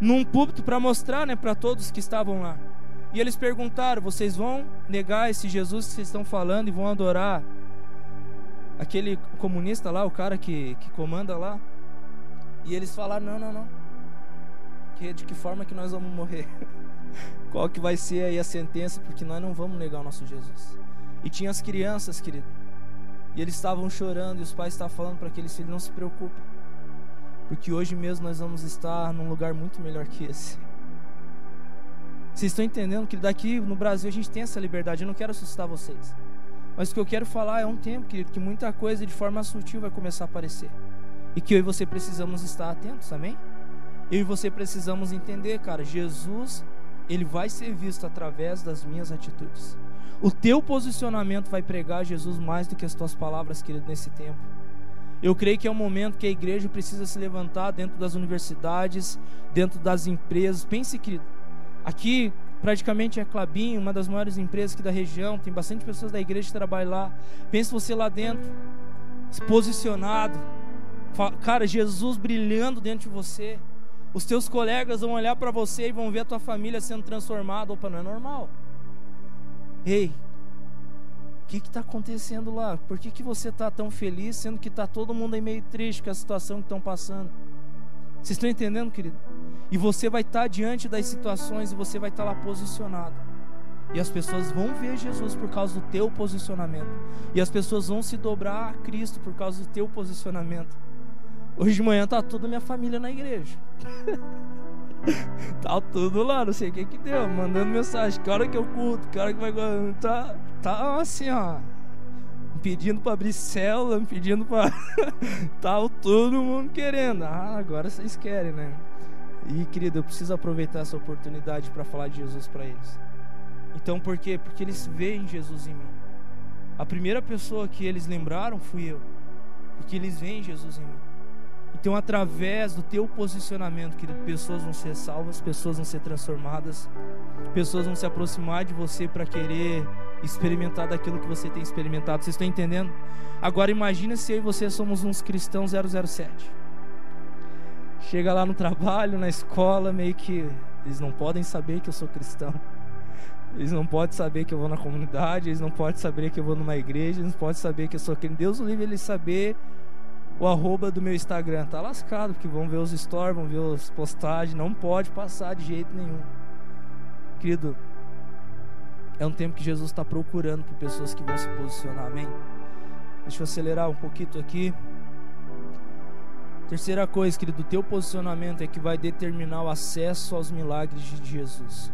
num púlpito para mostrar, né, para todos que estavam lá. E eles perguntaram: "Vocês vão negar esse Jesus que vocês estão falando e vão adorar aquele comunista lá, o cara que, que comanda lá?" E eles falaram: "Não, não, não. Que de que forma que nós vamos morrer?" qual que vai ser aí a sentença, porque nós não vamos negar o nosso Jesus. E tinha as crianças, querido. E eles estavam chorando e os pais estavam falando para aqueles filhos: não se preocupem, porque hoje mesmo nós vamos estar num lugar muito melhor que esse. Vocês estão entendendo que daqui no Brasil a gente tem essa liberdade. Eu não quero assustar vocês. Mas o que eu quero falar é um tempo, querido, que muita coisa de forma sutil vai começar a aparecer. E que eu e você precisamos estar atentos, amém? Eu e você precisamos entender, cara, Jesus ele vai ser visto através das minhas atitudes. O teu posicionamento vai pregar Jesus mais do que as tuas palavras, querido, nesse tempo. Eu creio que é um momento que a igreja precisa se levantar dentro das universidades, dentro das empresas. Pense, querido, aqui praticamente é Clabinho, uma das maiores empresas aqui da região, tem bastante pessoas da igreja que trabalham lá. Pense você lá dentro, posicionado, cara, Jesus brilhando dentro de você. Os teus colegas vão olhar para você e vão ver a tua família sendo transformada. Opa, não é normal. Ei, o que está acontecendo lá? Por que, que você está tão feliz, sendo que está todo mundo aí meio triste com a situação que estão passando? Vocês estão entendendo, querido? E você vai estar tá diante das situações e você vai estar tá lá posicionado. E as pessoas vão ver Jesus por causa do teu posicionamento. E as pessoas vão se dobrar a Cristo por causa do teu posicionamento. Hoje de manhã tá toda minha família na igreja. tá tudo lá, não sei o que que deu, mandando mensagem, que hora que eu culto, que hora que vai. Tá, tá assim, ó. Me pedindo para abrir célula, me pedindo para. tá todo mundo querendo. Ah, agora vocês querem, né? E querido, eu preciso aproveitar essa oportunidade para falar de Jesus para eles. Então, por quê? Porque eles veem Jesus em mim. A primeira pessoa que eles lembraram fui eu. Porque eles veem Jesus em mim. Então, através do teu posicionamento, querido, pessoas vão ser salvas, pessoas vão ser transformadas, pessoas vão se aproximar de você para querer experimentar daquilo que você tem experimentado. Vocês estão entendendo? Agora imagina se eu e você somos uns cristãos 007. Chega lá no trabalho, na escola, meio que eles não podem saber que eu sou cristão. Eles não podem saber que eu vou na comunidade, eles não podem saber que eu vou numa igreja, eles não podem saber que eu sou cristão. Deus o livre eles saber o arroba do meu Instagram. Tá lascado, porque vão ver os stories, vão ver as postagens. Não pode passar de jeito nenhum. Querido, é um tempo que Jesus está procurando por pessoas que vão se posicionar. Amém? Deixa eu acelerar um pouquinho aqui. Terceira coisa, querido, o teu posicionamento é que vai determinar o acesso aos milagres de Jesus.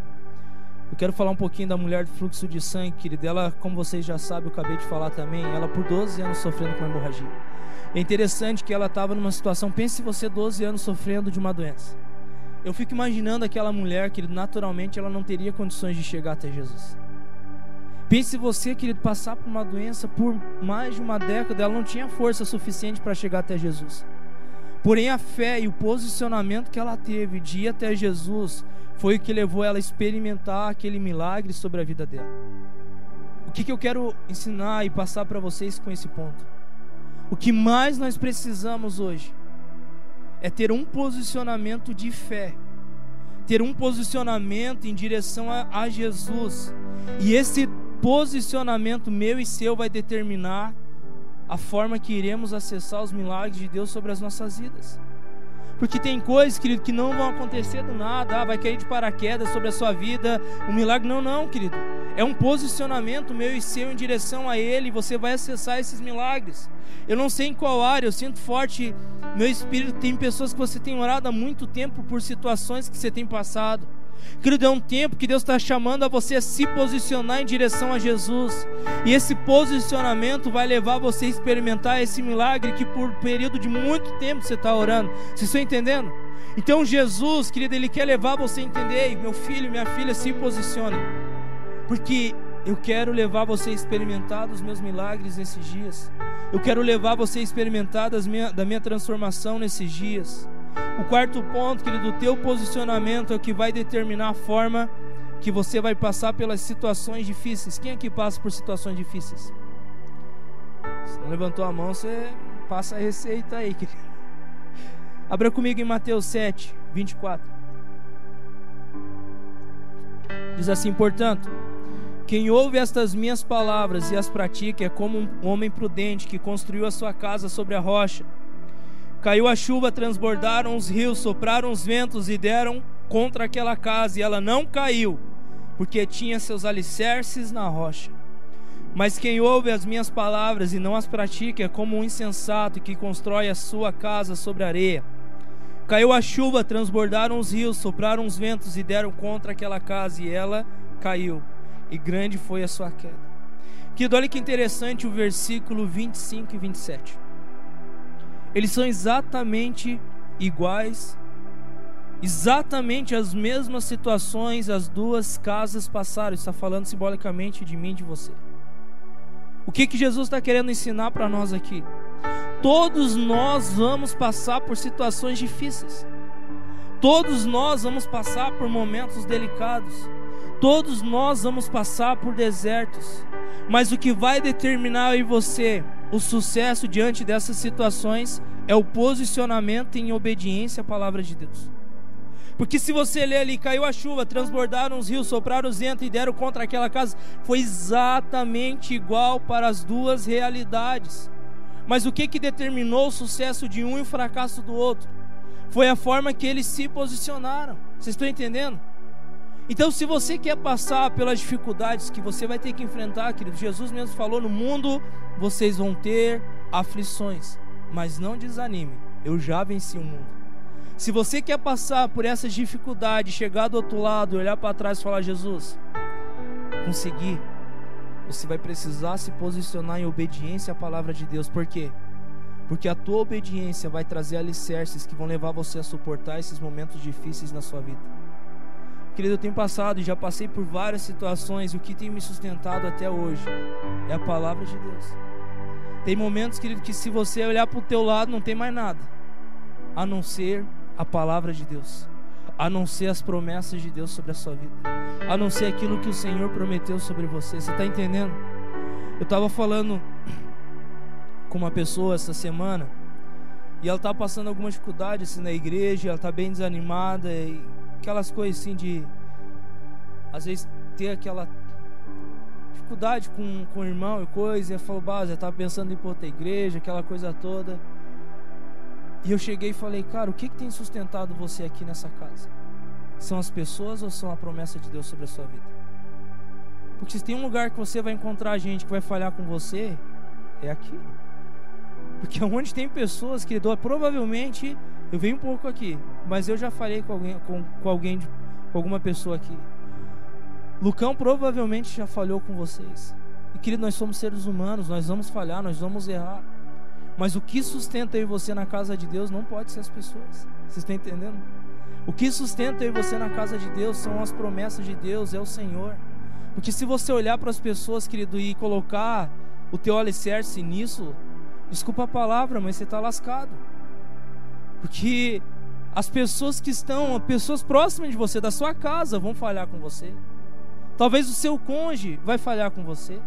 Eu quero falar um pouquinho da mulher do fluxo de sangue, querido. Ela, como vocês já sabem, eu acabei de falar também, ela por 12 anos sofrendo com hemorragia. É interessante que ela estava numa situação, pense você 12 anos sofrendo de uma doença. Eu fico imaginando aquela mulher que naturalmente ela não teria condições de chegar até Jesus. Pense você, querido, passar por uma doença por mais de uma década, ela não tinha força suficiente para chegar até Jesus. Porém, a fé e o posicionamento que ela teve de ir até Jesus foi o que levou ela a experimentar aquele milagre sobre a vida dela. O que, que eu quero ensinar e passar para vocês com esse ponto? O que mais nós precisamos hoje é ter um posicionamento de fé, ter um posicionamento em direção a, a Jesus. E esse posicionamento meu e seu vai determinar a forma que iremos acessar os milagres de Deus sobre as nossas vidas. Porque tem coisas, querido, que não vão acontecer do nada, ah, vai cair de paraquedas sobre a sua vida, um milagre. Não, não, querido. É um posicionamento meu e seu em direção a Ele, você vai acessar esses milagres. Eu não sei em qual área, eu sinto forte, meu espírito, tem pessoas que você tem orado há muito tempo por situações que você tem passado. Querido, é um tempo que Deus está chamando a você a se posicionar em direção a Jesus. E esse posicionamento vai levar você a experimentar esse milagre que por um período de muito tempo você está orando. Vocês estão entendendo? Então Jesus, querido, Ele quer levar você a entender, meu filho, minha filha, se posicione. Porque eu quero levar você a experimentar os meus milagres nesses dias. Eu quero levar você a experimentar minha, da minha transformação nesses dias. O quarto ponto, querido, o teu posicionamento é o que vai determinar a forma que você vai passar pelas situações difíceis. Quem aqui passa por situações difíceis? Se não levantou a mão, você passa a receita aí, querido. Abra comigo em Mateus 7, 24. Diz assim: portanto, quem ouve estas minhas palavras e as pratica é como um homem prudente que construiu a sua casa sobre a rocha. Caiu a chuva, transbordaram os rios, sopraram os ventos e deram contra aquela casa, e ela não caiu, porque tinha seus alicerces na rocha. Mas quem ouve as minhas palavras e não as pratica é como um insensato que constrói a sua casa sobre areia. Caiu a chuva, transbordaram os rios, sopraram os ventos e deram contra aquela casa, e ela caiu, e grande foi a sua queda. Que olha que interessante o versículo 25 e 27 eles são exatamente iguais, exatamente as mesmas situações as duas casas passaram. Está falando simbolicamente de mim e de você. O que, que Jesus está querendo ensinar para nós aqui? Todos nós vamos passar por situações difíceis. Todos nós vamos passar por momentos delicados. Todos nós vamos passar por desertos. Mas o que vai determinar em você o sucesso diante dessas situações é o posicionamento em obediência à palavra de Deus. Porque se você ler ali, caiu a chuva, transbordaram os rios, sopraram os ventos e deram contra aquela casa, foi exatamente igual para as duas realidades. Mas o que, que determinou o sucesso de um e o fracasso do outro? Foi a forma que eles se posicionaram. Vocês estão entendendo? Então, se você quer passar pelas dificuldades que você vai ter que enfrentar, querido, Jesus mesmo falou: no mundo vocês vão ter aflições, mas não desanime, eu já venci o mundo. Se você quer passar por essas dificuldades, chegar do outro lado, olhar para trás e falar: Jesus, consegui, você vai precisar se posicionar em obediência à palavra de Deus, por quê? Porque a tua obediência vai trazer alicerces que vão levar você a suportar esses momentos difíceis na sua vida. Querido, eu tenho passado e já passei por várias situações. O que tem me sustentado até hoje é a palavra de Deus. Tem momentos, querido, que se você olhar para o teu lado, não tem mais nada a não ser a palavra de Deus, a não ser as promessas de Deus sobre a sua vida, a não ser aquilo que o Senhor prometeu sobre você. Você está entendendo? Eu estava falando com uma pessoa essa semana e ela está passando alguma dificuldade assim, na igreja, ela está bem desanimada e aquelas coisas assim de às vezes ter aquela dificuldade com, com o irmão e coisa, e eu falo, base, eu estava pensando em ir para outra igreja, aquela coisa toda. E eu cheguei e falei, cara, o que, que tem sustentado você aqui nessa casa? São as pessoas ou são a promessa de Deus sobre a sua vida? Porque se tem um lugar que você vai encontrar gente que vai falhar com você, é aqui. Porque onde tem pessoas que provavelmente eu venho um pouco aqui, mas eu já falei com alguém, com, com alguém, com alguma pessoa aqui. Lucão provavelmente já falhou com vocês. E querido, nós somos seres humanos, nós vamos falhar, nós vamos errar. Mas o que sustenta eu e você na casa de Deus não pode ser as pessoas. Vocês estão entendendo? O que sustenta eu e você na casa de Deus são as promessas de Deus, é o Senhor. Porque se você olhar para as pessoas, querido, e colocar o teu alicerce nisso, desculpa a palavra, mas você está lascado. Porque as pessoas que estão, pessoas próximas de você, da sua casa, vão falhar com você. Talvez o seu cônjuge vai falhar com você.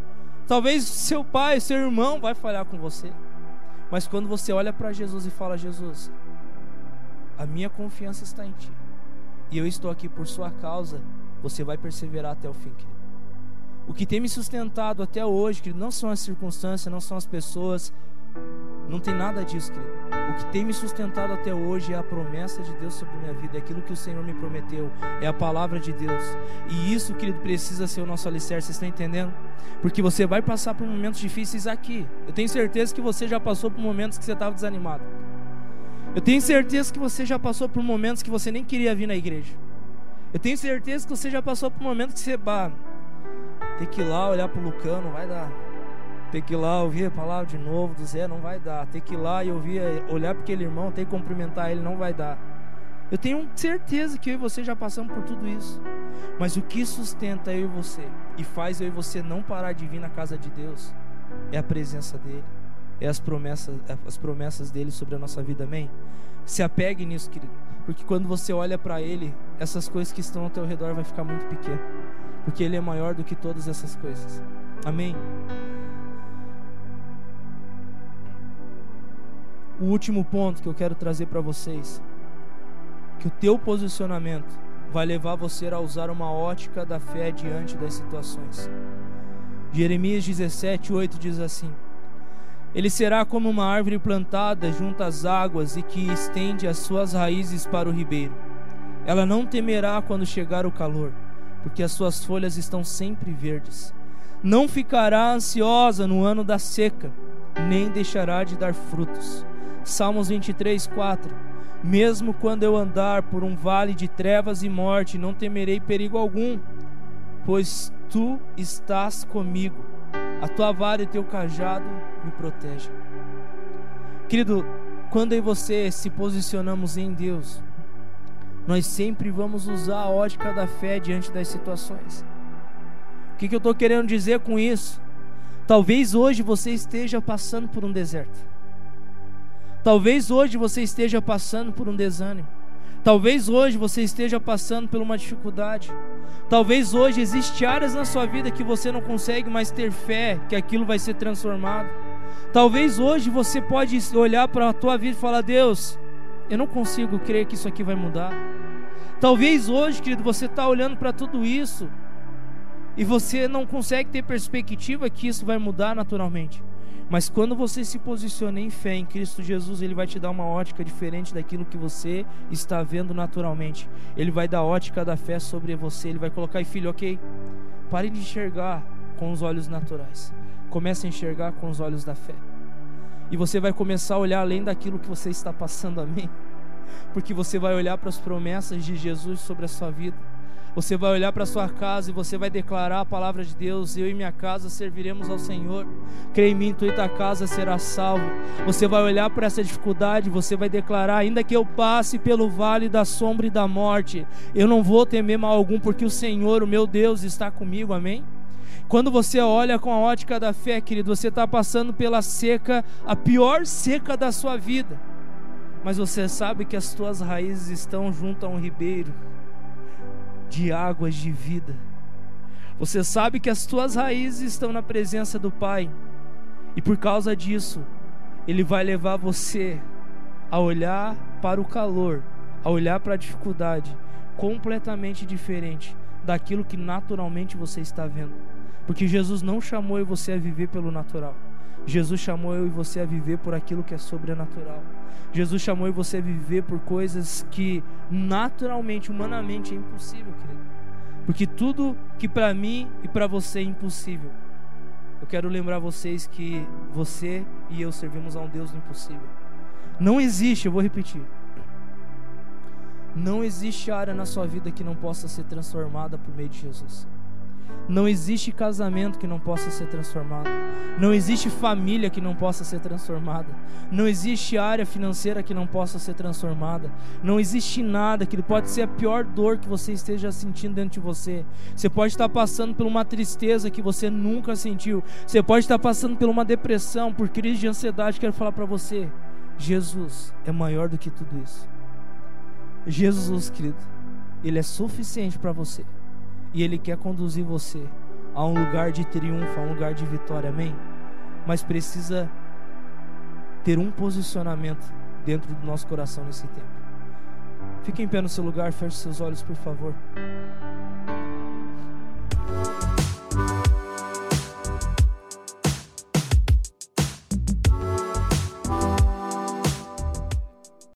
Talvez o seu pai, seu irmão vai falhar com você. Mas quando você olha para Jesus e fala: Jesus, a minha confiança está em Ti. E eu estou aqui por Sua causa. Você vai perseverar até o fim, querido. O que tem me sustentado até hoje, querido, não são as circunstâncias, não são as pessoas, não tem nada disso, querido. O que tem me sustentado até hoje é a promessa de Deus sobre minha vida, é aquilo que o Senhor me prometeu, é a palavra de Deus. E isso, querido, precisa ser o nosso alicerce, vocês estão entendendo? Porque você vai passar por momentos difíceis aqui. Eu tenho certeza que você já passou por momentos que você estava desanimado. Eu tenho certeza que você já passou por momentos que você nem queria vir na igreja. Eu tenho certeza que você já passou por momentos que você, bah, tem que ir lá olhar pro Lucão, não vai dar. Tem que ir lá ouvir a palavra de novo do Zé, não vai dar. Tem que ir lá e ouvir, olhar para aquele irmão, tem que cumprimentar ele, não vai dar. Eu tenho certeza que eu e você já passamos por tudo isso. Mas o que sustenta eu e você e faz eu e você não parar de vir na casa de Deus é a presença dele, é as promessas, as promessas dele sobre a nossa vida, amém? Se apegue nisso, querido, porque quando você olha para ele, essas coisas que estão ao teu redor vai ficar muito pequeno, porque ele é maior do que todas essas coisas. Amém. O último ponto que eu quero trazer para vocês, que o teu posicionamento vai levar você a usar uma ótica da fé diante das situações. Jeremias 17, 8 diz assim: Ele será como uma árvore plantada junto às águas e que estende as suas raízes para o ribeiro. Ela não temerá quando chegar o calor, porque as suas folhas estão sempre verdes. Não ficará ansiosa no ano da seca, nem deixará de dar frutos. Salmos 23, 4 mesmo quando eu andar por um vale de trevas e morte, não temerei perigo algum, pois tu estás comigo. A tua vara e teu cajado me protegem. Querido, quando eu e você se posicionamos em Deus, nós sempre vamos usar a ótica da fé diante das situações. O que, que eu estou querendo dizer com isso? Talvez hoje você esteja passando por um deserto. Talvez hoje você esteja passando por um desânimo. Talvez hoje você esteja passando por uma dificuldade. Talvez hoje existe áreas na sua vida que você não consegue mais ter fé que aquilo vai ser transformado. Talvez hoje você pode olhar para a tua vida e falar: "Deus, eu não consigo crer que isso aqui vai mudar". Talvez hoje, querido, você está olhando para tudo isso e você não consegue ter perspectiva que isso vai mudar naturalmente. Mas quando você se posiciona em fé em Cristo Jesus, Ele vai te dar uma ótica diferente daquilo que você está vendo naturalmente. Ele vai dar ótica da fé sobre você. Ele vai colocar, e filho, ok, pare de enxergar com os olhos naturais. Comece a enxergar com os olhos da fé. E você vai começar a olhar além daquilo que você está passando, amém? Porque você vai olhar para as promessas de Jesus sobre a sua vida você vai olhar para sua casa e você vai declarar a palavra de Deus: Eu e minha casa serviremos ao Senhor. Creia em mim, tu e tua casa será salvo. Você vai olhar para essa dificuldade, você vai declarar: Ainda que eu passe pelo vale da sombra e da morte, eu não vou temer mal algum, porque o Senhor, o meu Deus, está comigo. Amém? Quando você olha com a ótica da fé, querido, você está passando pela seca, a pior seca da sua vida. Mas você sabe que as tuas raízes estão junto a um ribeiro de águas de vida. Você sabe que as tuas raízes estão na presença do Pai, e por causa disso, Ele vai levar você a olhar para o calor, a olhar para a dificuldade, completamente diferente daquilo que naturalmente você está vendo. Porque Jesus não chamou você a viver pelo natural. Jesus chamou eu e você a viver por aquilo que é sobrenatural. Jesus chamou você a viver por coisas que naturalmente, humanamente é impossível, querido. Porque tudo que para mim e para você é impossível. Eu quero lembrar vocês que você e eu servimos a um Deus do impossível. Não existe, eu vou repetir. Não existe área na sua vida que não possa ser transformada por meio de Jesus. Não existe casamento que não possa ser transformado. Não existe família que não possa ser transformada. Não existe área financeira que não possa ser transformada. Não existe nada que pode ser a pior dor que você esteja sentindo dentro de você. Você pode estar passando por uma tristeza que você nunca sentiu. Você pode estar passando por uma depressão, por crise de ansiedade. Quero falar para você: Jesus é maior do que tudo isso. Jesus, querido, Ele é suficiente para você e Ele quer conduzir você a um lugar de triunfo, a um lugar de vitória, amém? Mas precisa ter um posicionamento dentro do nosso coração nesse tempo. Fique em pé no seu lugar, feche seus olhos, por favor.